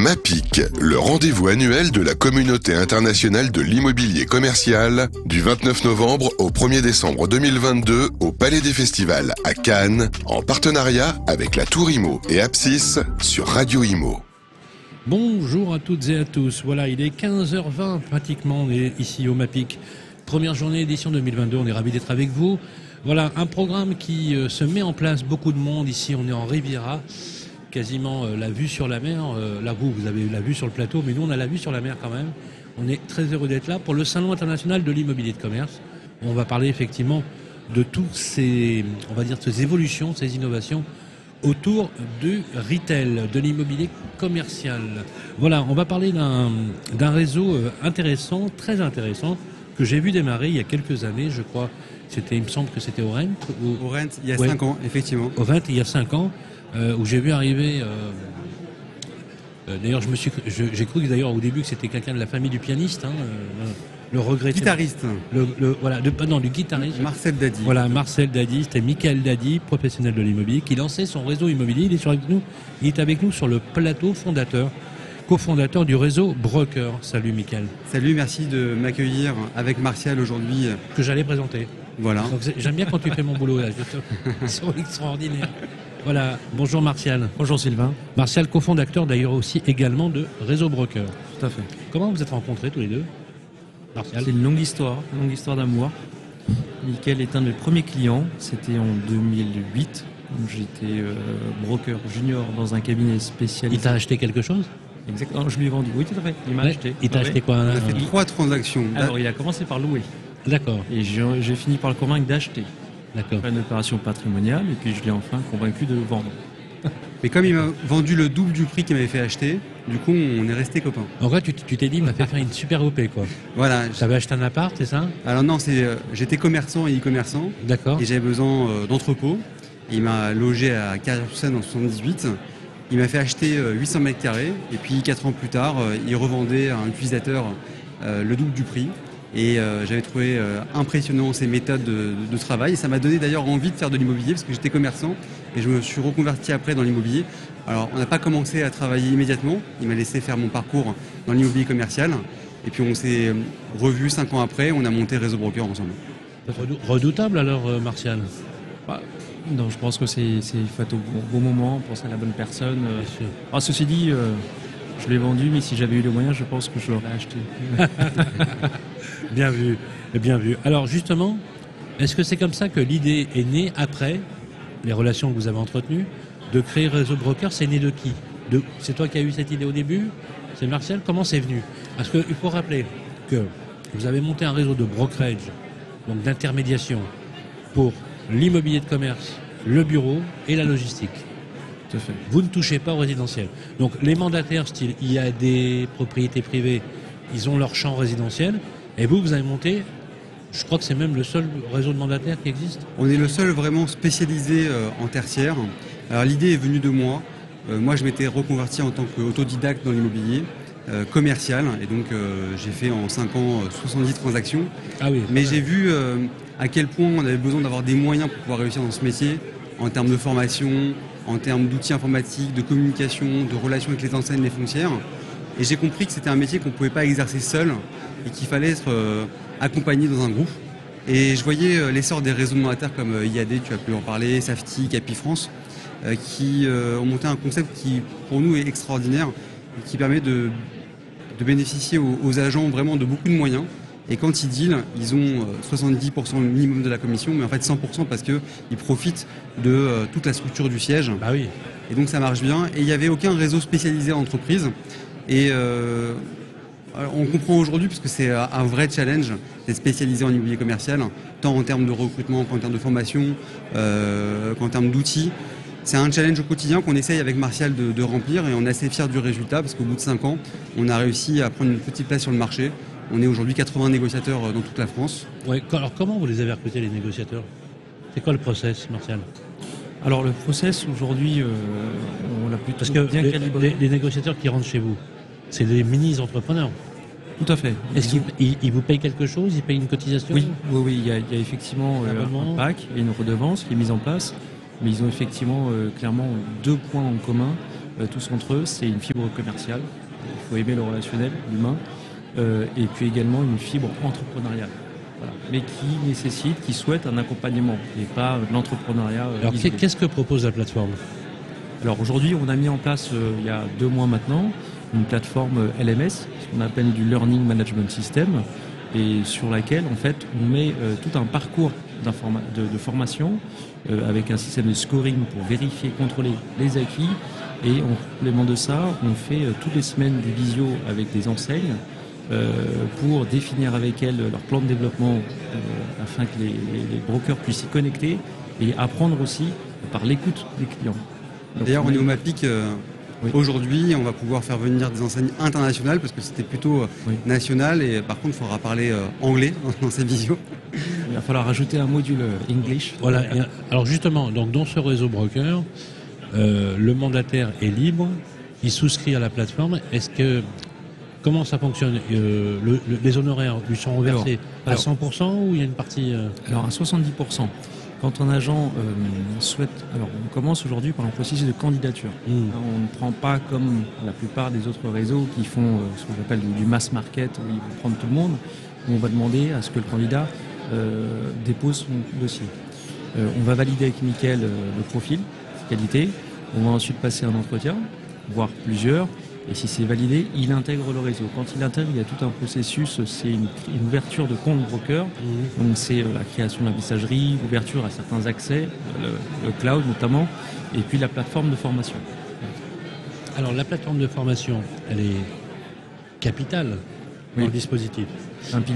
MAPIC, le rendez-vous annuel de la communauté internationale de l'immobilier commercial, du 29 novembre au 1er décembre 2022 au Palais des Festivals à Cannes, en partenariat avec la Tour Imo et Apsis sur Radio Imo. Bonjour à toutes et à tous. Voilà, il est 15h20 pratiquement, on est ici au MAPIC. Première journée édition 2022, on est ravis d'être avec vous. Voilà, un programme qui euh, se met en place, beaucoup de monde ici, on est en Riviera quasiment euh, la vue sur la mer. Euh, là, vous, vous avez la vue sur le plateau, mais nous, on a la vue sur la mer quand même. On est très heureux d'être là pour le Salon international de l'immobilier de commerce. On va parler effectivement de toutes ces, on va dire, ces évolutions, ces innovations autour du retail, de l'immobilier commercial. Voilà, on va parler d'un réseau euh, intéressant, très intéressant, que j'ai vu démarrer il y a quelques années, je crois. C'était, il me semble que c'était au Rent. Au Rent, il y a cinq ans, effectivement. Au Rent, il y a cinq ans. Euh, où j'ai vu arriver. Euh, euh, d'ailleurs, je me suis, j'ai cru d'ailleurs au début que c'était quelqu'un de la famille du pianiste, hein, le regret. Guitariste. Le, voilà, de, non, du guitariste. Marcel Dadi. Voilà, Marcel Dadi, c'était Michael Dadi, professionnel de l'immobilier, qui lançait son réseau immobilier. Il est, avec nous, il est avec nous sur le plateau fondateur, cofondateur du réseau Broker. Salut Michael. Salut, merci de m'accueillir avec Martial aujourd'hui. Que j'allais présenter. Voilà. J'aime bien quand tu fais mon boulot là, je te... extraordinaire. Voilà, bonjour Martial. Bonjour Sylvain. Martial, cofondateur d'ailleurs aussi également de Réseau Broker. Tout à fait. Comment vous êtes rencontrés tous les deux Martial? C'est une longue histoire, une longue histoire d'amour. Michael est un de mes premiers clients, c'était en 2008. J'étais euh, broker junior dans un cabinet spécialisé. Il t'a acheté quelque chose? Exactement, je lui ai vendu. Oui, tout à fait. Il m'a acheté. Il t'a acheté quoi Il a fait trois transactions. Alors, il a commencé par louer. D'accord. Et j'ai fini par le convaincre d'acheter. D'accord. Une opération patrimoniale et puis je l'ai enfin convaincu de vendre. Mais comme il m'a vendu le double du prix qu'il m'avait fait acheter, du coup on est resté copains. En vrai, tu t'es dit, il m'a fait faire une super OP quoi. Voilà. J'avais acheté un appart, c'est ça? Alors non, c'est euh, j'étais commerçant et e-commerçant. D'accord. Et j'avais besoin euh, d'entrepôt. Il m'a logé à Carrière-sur-Seine en 78. Il m'a fait acheter 800 euh, mètres carrés et puis 4 ans plus tard, il revendait à un utilisateur le double du prix. Et euh, j'avais trouvé euh, impressionnant ses méthodes de, travail. Et ça m'a donné d'ailleurs envie de faire de l'immobilier parce que j'étais commerçant et je me suis reconverti après dans l'immobilier. Alors on n'a pas commencé à travailler immédiatement. Il m'a laissé faire mon parcours dans l'immobilier commercial. Et puis on s'est euh, revu cinq ans après. On a monté Réseau Broker ensemble. Redoutable alors, Martial? Bah, Non, je pense que c'est fait au bon, moment, on pense à la bonne personne. Ah, ceci dit, je l'ai vendu, mais si j'avais eu les moyens, je pense que je l'aurais acheté. bien vu, bien vu. Alors justement, est-ce que c'est comme ça que l'idée est née après les relations que vous avez entretenues de créer Réseau Broker C'est né de qui? C'est toi qui as eu cette idée au début? C'est Martial Comment c'est venu? Parce qu'il faut rappeler que vous avez monté un réseau de brokerage, donc d'intermédiation, pour l'immobilier de commerce, le bureau et la logistique. Vous ne touchez pas au résidentiel. Donc les mandataires, style, il y a des propriétés privées, ils ont leur champ résidentiel, et vous, vous avez monté, je crois que c'est même le seul réseau de mandataires qui existe. On est le seul vraiment spécialisé euh, en tertiaire. Alors l'idée est venue de moi. Euh, moi, je m'étais reconverti en tant qu'autodidacte dans l'immobilier. Euh, commercial et donc j'ai fait en 5 ans 70 transactions. Ah oui, Mais j'ai vu à quel point on avait besoin d'avoir des moyens pour pouvoir réussir dans ce métier en termes de formation, en termes d'outils informatiques, de communication, de relations avec les enseignes, les foncières. Et j'ai compris que c'était un métier qu'on ne pouvait pas exercer seul et qu'il fallait être euh, accompagné dans un groupe. Et je voyais euh, l'essor des réseaux de mandataires comme euh, IAD, tu as pu en parler, Safety, Capi France, qui ont monté un concept qui pour nous est extraordinaire et qui permet de, bénéficier aux agents vraiment de beaucoup de moyens et quand ils deal, ils ont 70% euh, minimum de la commission, mais en fait 100% parce qu'ils profitent de toute la structure du siège. Bah oui. Et donc ça marche bien. Et il n'y avait aucun réseau spécialisé en entreprise. Et euh, on comprend aujourd'hui, parce que c'est un vrai challenge d'être spécialisé en immobilier commercial, tant en termes de recrutement qu'en termes de formation, qu'en termes d'outils. C'est un challenge au quotidien qu'on essaye avec Martial de, de, remplir et on est assez fiers du résultat parce qu'au bout de 5 ans, on a réussi à prendre une petite place sur le marché. On est aujourd'hui 80 négociateurs euh, dans toute la France. alors comment vous les avez recrutés les négociateurs? C'est quoi le process, Martial? Alors le process aujourd'hui, euh, on l'a plutôt Parce que bien les, calibré. Les, négociateurs qui rentrent chez vous, c'est des mini-entrepreneurs. Tout à fait. Est-ce qu'ils vous payent quelque chose Ils payent une cotisation Oui, oui, oui. Il, y a, effectivement euh, un PAC et une redevance qui est mise en place. Mais ils ont effectivement clairement deux points en commun. tous entre eux, c'est une fibre commerciale. Il faut aimer le relationnel, l'humain, et puis également une fibre entrepreneuriale. mais qui nécessite, qui souhaite un accompagnement et pas l'entrepreneuriat. Alors qu'est-ce que propose la plateforme? Alors aujourd'hui, on a mis en place il y a deux mois maintenant une plateforme LMS, ce qu'on appelle du Learning Management System, et sur laquelle en fait on met euh, tout un parcours de, de, formation euh, avec un système de scoring pour vérifier, contrôler les acquis. Et en complément de ça, on fait euh, toutes les semaines des visios avec des enseignes pour définir avec elles leur plan de développement afin que les, brokers puissent s'y connecter et apprendre aussi par l'écoute des clients. D'ailleurs, on est au Aujourd'hui, on va pouvoir faire venir des enseignes internationales parce que c'était plutôt euh, national et par contre, il faudra parler euh, anglais dans ces visios. Il va falloir rajouter un module euh, English. Voilà. Alors justement, donc dans ce réseau broker, le mandataire est libre, il souscrit à la plateforme. Est-ce que comment ça fonctionne Les honoraires lui sont reversés à 100% ou il y a une partie Alors à 70%. Quand un agent euh, souhaite, alors on commence aujourd'hui par un processus de candidature. Mmh. Hein, on ne prend pas comme la plupart des autres réseaux qui font euh, ce qu'on appelle du, mass market où ils vont prendre tout le monde. Où on va demander à ce que le candidat euh, dépose son dossier. on va valider avec Mickaël le profil, ses qualités. On va ensuite passer un entretien, voire plusieurs. Et si c'est validé, il intègre le réseau. Quand il intègre, il y a tout un processus, c'est une, ouverture de compte broker. Mhm. Donc c'est euh, la création de la messagerie, l'ouverture à certains accès, le, cloud notamment, et puis la plateforme de formation. Alors la plateforme de formation, elle est capitale dans le dispositif.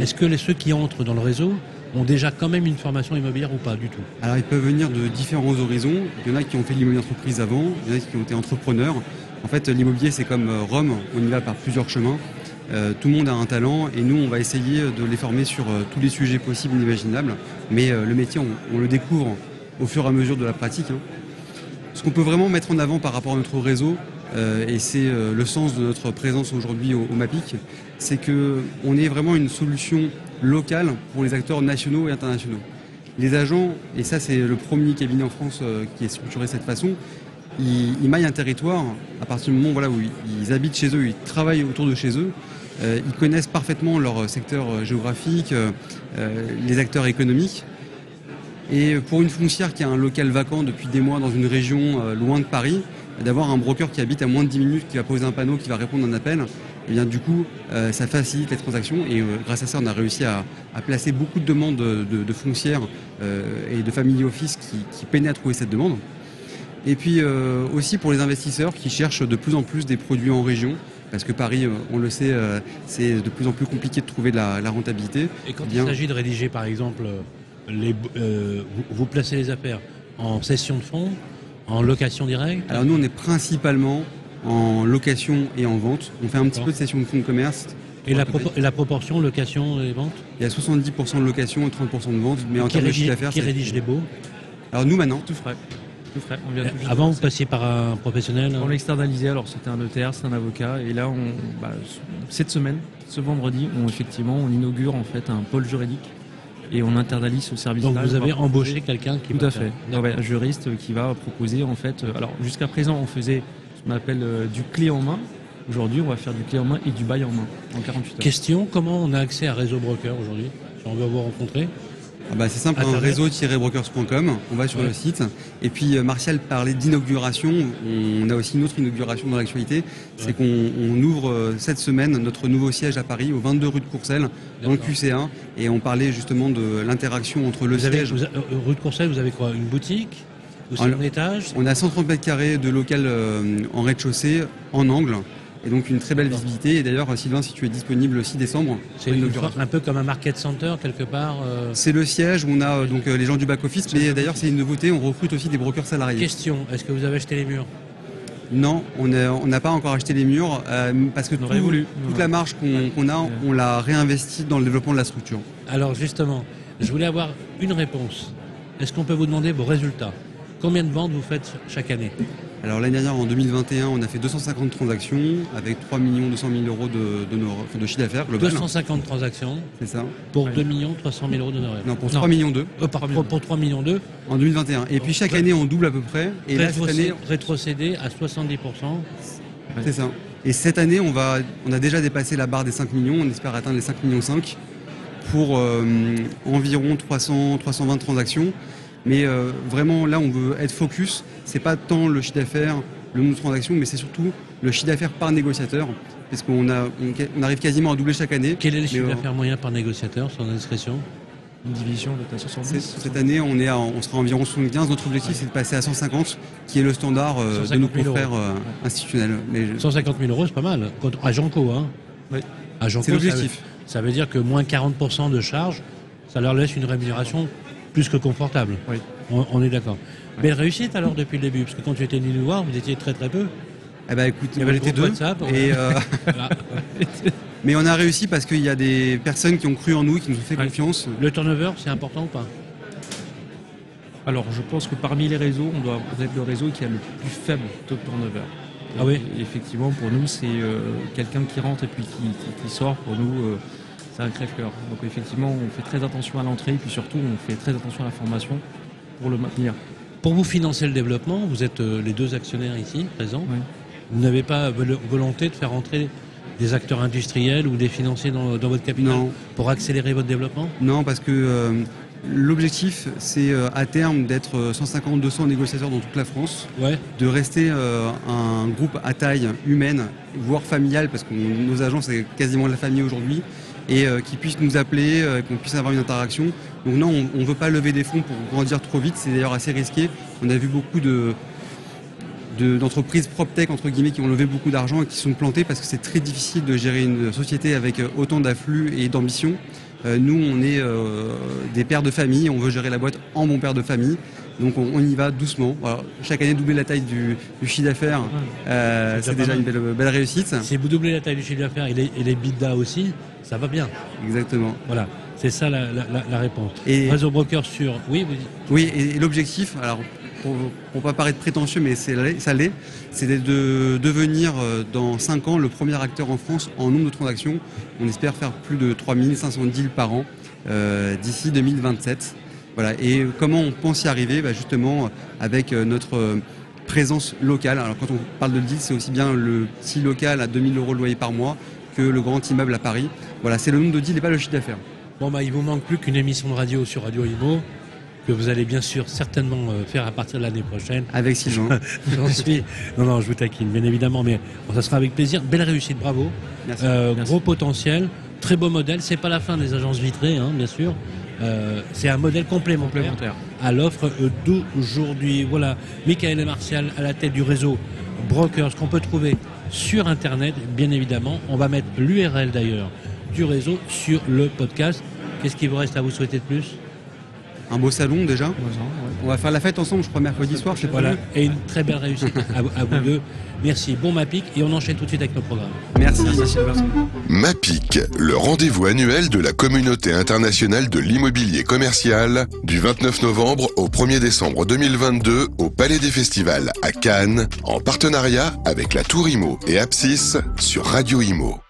Est-ce que les, ceux qui entrent dans le réseau ont déjà quand même une formation immobilière ou pas du tout? Alors ils peuvent venir de différents horizons. Il y en a qui ont fait l'immobilier entreprise avant, il y en a qui ont été entrepreneurs. En fait, l'immobilier, c'est comme euh, Rome, on y va par plusieurs chemins. Euh, tout le monde a un talent et nous, on va essayer de les former sur euh, tous les sujets possibles et imaginables. Mais le métier, on, le découvre au fur et à mesure de la pratique. Hein. Ce qu'on peut vraiment mettre en avant par rapport à notre réseau, et c'est le sens de notre présence aujourd'hui au, MAPIC, c'est qu'on est vraiment une solution locale pour les acteurs nationaux et internationaux. Les agents, et ça c'est le premier cabinet en France qui est structuré de cette façon, ils, maillent un territoire à partir du moment voilà, où ils, habitent chez eux, ils travaillent autour de chez eux. Euh, ils connaissent parfaitement leur secteur euh, géographique, euh, les acteurs économiques. Et pour une foncière qui a un local vacant depuis des mois dans une région loin de Paris, d'avoir un broker qui habite à moins de 10 minutes, qui va poser un panneau, qui va répondre à un appel, eh bien du coup, ça facilite les transactions. Et grâce à ça, on a réussi à, placer beaucoup de demandes de, foncières et de family office qui, qui peinaient à trouver cette demande. Et puis euh, aussi pour les investisseurs qui cherchent de plus en plus des produits en région, parce que Paris, euh, on le sait, euh, c'est de plus en plus compliqué de trouver de la, rentabilité. Et quand il s'agit de rédiger, par exemple, les, vous, placez les affaires en cession de fonds, en location directe Alors nous, on est principalement en location et en vente. On fait un petit peu de cession de fonds de commerce. Et la, la, proportion location et vente? Il y a 70% de location et 30% de vente, mais en termes de chiffre d'affaires... Qui rédige les baux? Alors nous maintenant, tout frais. Avant, vous passiez par un professionnel On l'externalisait, alors c'était un notaire, c'est un avocat. Et là, on, bah, cette semaine, ce vendredi, on, effectivement, on inaugure en fait un pôle juridique et on internalise ce service. Donc vous avez embauché quelqu'un qui Tout à fait. un juriste qui va proposer en fait. Euh, alors jusqu'à présent, on faisait ce qu'on appelle euh, du clé en main. Aujourd'hui, on va faire du clé en main et du bail en main en 48 heures. Question comment on a accès à Réseau Broker aujourd'hui? Si on veut vous rencontrer ah bah, c'est simple, un réseau-brokers.com, on va sur le site. Et puis euh, Martial parlait d'inauguration, on a aussi une autre inauguration dans l'actualité, c'est qu'on ouvre euh, cette semaine notre nouveau siège à Paris, au 22 rue de Courcelles, dans le QC1, et on parlait justement de l'interaction entre le siège... Euh, rue de Courcelles, vous avez quoi Une boutique? Ou un étage? On a 130 mètres carrés de local en rez-de-chaussée, en angle, et donc une très belle visibilité. Et d'ailleurs, Sylvain, si tu es disponible le 6 décembre, c'est un peu comme un market center quelque part. Euh. C'est le siège où on a euh, donc euh, les gens du back office, mais d'ailleurs c'est une nouveauté, on recrute aussi des brokers salariés. Question est-ce que vous avez acheté les murs? Non, on n'a pas encore acheté les murs parce que toute la marge qu'on a, on l'a réinvesti dans le développement de la structure. Alors justement, je voulais avoir une réponse. Est-ce qu'on peut vous demander vos résultats? Combien de ventes vous faites chaque année? Alors l'année dernière, en 2021, on a fait 250 transactions avec 3 200 000 euros de, de, nos- de chiffre d'affaires global. 250 transactions C'est ça pour Ouais. 2 300 000 euros d'honoraires. Non, pour Non. 3 millions d'eux Euh, par- pour, pour 3 millions d'eux, en 2021. Et puis chaque année, on double à peu près. Et là, cette année, rétrocédé à 70%. c'est ça. Et cette année, on, va, on a déjà dépassé la barre des 5 millions. On espère atteindre les 5 millions 5 pour euh, environ 300, 320 transactions. Mais euh, vraiment, là, on veut être focus. C'est pas tant le chiffre d'affaires, le nombre de transactions, mais c'est surtout le chiffre d'affaires par négociateur. Parce qu'on a, on, on arrive quasiment à doubler chaque année. Quel est le chiffre euh, d'affaires moyen par négociateur, sans indiscrétion? Une division de ta C'est- 70. Cette année, on, est à- on sera environ 75. Notre objectif, c'est de passer à 150, qui est le standard euh, de 150 nos 000 euros. confrères euh, institutionnels. Mais je- 150 000 euros, c'est pas mal. Quand- À Janco, hein Oui. À Janco, c'est ça veut- l'objectif. Ça veut dire que moins 40% de charges, ça leur laisse une rémunération plus que confortable. Oui. On, on est d'accord. Belle réussite alors depuis le début, parce que quand tu étais venu nous voir, vous étiez très très peu. Eh ben, écoute, on était deux. WhatsApp, Et, euh, Voilà. mais on a réussi parce qu'il y a des personnes qui ont cru en nous, qui nous ont fait Ouais. confiance. Le turnover, c'est important ou pas? Alors, je pense que parmi les réseaux, on doit être le réseau qui a le plus faible taux de turnover. Ah oui? Effectivement, pour nous, c'est euh, quelqu'un qui rentre et puis qui, qui- qui sort. Pour nous, euh, c'est un crève-cœur. Donc, effectivement, on fait très attention à l'entrée et puis surtout, on fait très attention à la formation pour le maintenir. Pour vous financer le développement, vous êtes euh, les deux actionnaires ici présents. Oui. Vous n'avez pas vol- volonté de faire entrer des acteurs industriels ou des financiers dans, dans votre capital Non, pour accélérer votre développement? Non, parce que euh, l'objectif, c'est euh, à terme d'être 150-200 négociateurs dans toute la France, Ouais. de rester euh, un groupe à taille humaine, voire familiale, parce que nos agents, c'est quasiment de la famille aujourd'hui, et euh, qui puissent nous appeler, euh, qu'on puisse avoir une interaction. Donc non, on ne veut pas lever des fonds pour grandir trop vite, c'est d'ailleurs assez risqué. On a vu beaucoup de de- d'entreprises PropTech entre guillemets qui ont levé beaucoup d'argent et qui sont plantées parce que c'est très difficile de gérer une société avec euh, autant d'afflux et d'ambition. Euh, nous, on est euh, des pères de famille, on veut gérer la boîte en bon père de famille. Donc on, on y va doucement. Chaque année, doubler la taille du, du chiffre d'affaires, euh, C'est déjà une belle, belle réussite. Si vous doublez la taille du chiffre d'affaires et les, et les bidas aussi, ça va bien. Exactement. Voilà, c'est ça la, la- la- la réponse. Et Réseau broker sur. Oui, vous dites. oui, et l'objectif, alors pour, pour pas paraître prétentieux, mais ça l'est, c'est de- de devenir euh, dans 5 ans le premier acteur en France en nombre de transactions. On espère faire plus de 3500 deals par an euh, d'ici 2027. Voilà. Et comment on pense y arriver? Bah, Justement avec euh, notre présence locale. Alors quand on parle de deal, c'est aussi bien le petit local à 2000 euros de loyer par mois que le grand immeuble à Paris. Voilà, c'est le nombre de deals et pas le chiffre d'affaires. Bon, bah, il vous manque plus qu'une émission de radio sur Radio Imo, que vous allez bien sûr certainement euh, faire à partir de l'année prochaine. Avec Sylvain. J'en suis. Non, non, je vous taquine, bien évidemment, mais bon, ça sera avec plaisir. Belle réussite, bravo. Merci. Euh, Merci. gros potentiel, très beau modèle. C'est pas la fin des agences vitrées, hein, bien sûr. Euh, c'est un modèle complémentaire, Complémentaire. à l'offre d'aujourd'hui. Voilà, Michael et Martial à la tête du réseau Brokers qu'on peut trouver sur Internet, bien évidemment. On va mettre l'URL d'ailleurs du réseau sur le podcast. Qu'est-ce qu'il vous reste à vous souhaiter de plus Un beau salon déjà. Ouais. On va faire la fête ensemble, je crois, mercredi soir. c'est Voilà, et une très belle réussite à, vous- à vous deux. Merci, bon Mapic, et on enchaîne tout de suite avec nos programmes. Merci. Merci Sylvain. MAPIC, le rendez-vous annuel de la communauté internationale de l'immobilier commercial, du 29 novembre au 1er décembre 2022 au Palais des Festivals à Cannes, en partenariat avec la Tour Imo et Apsis sur Radio Imo.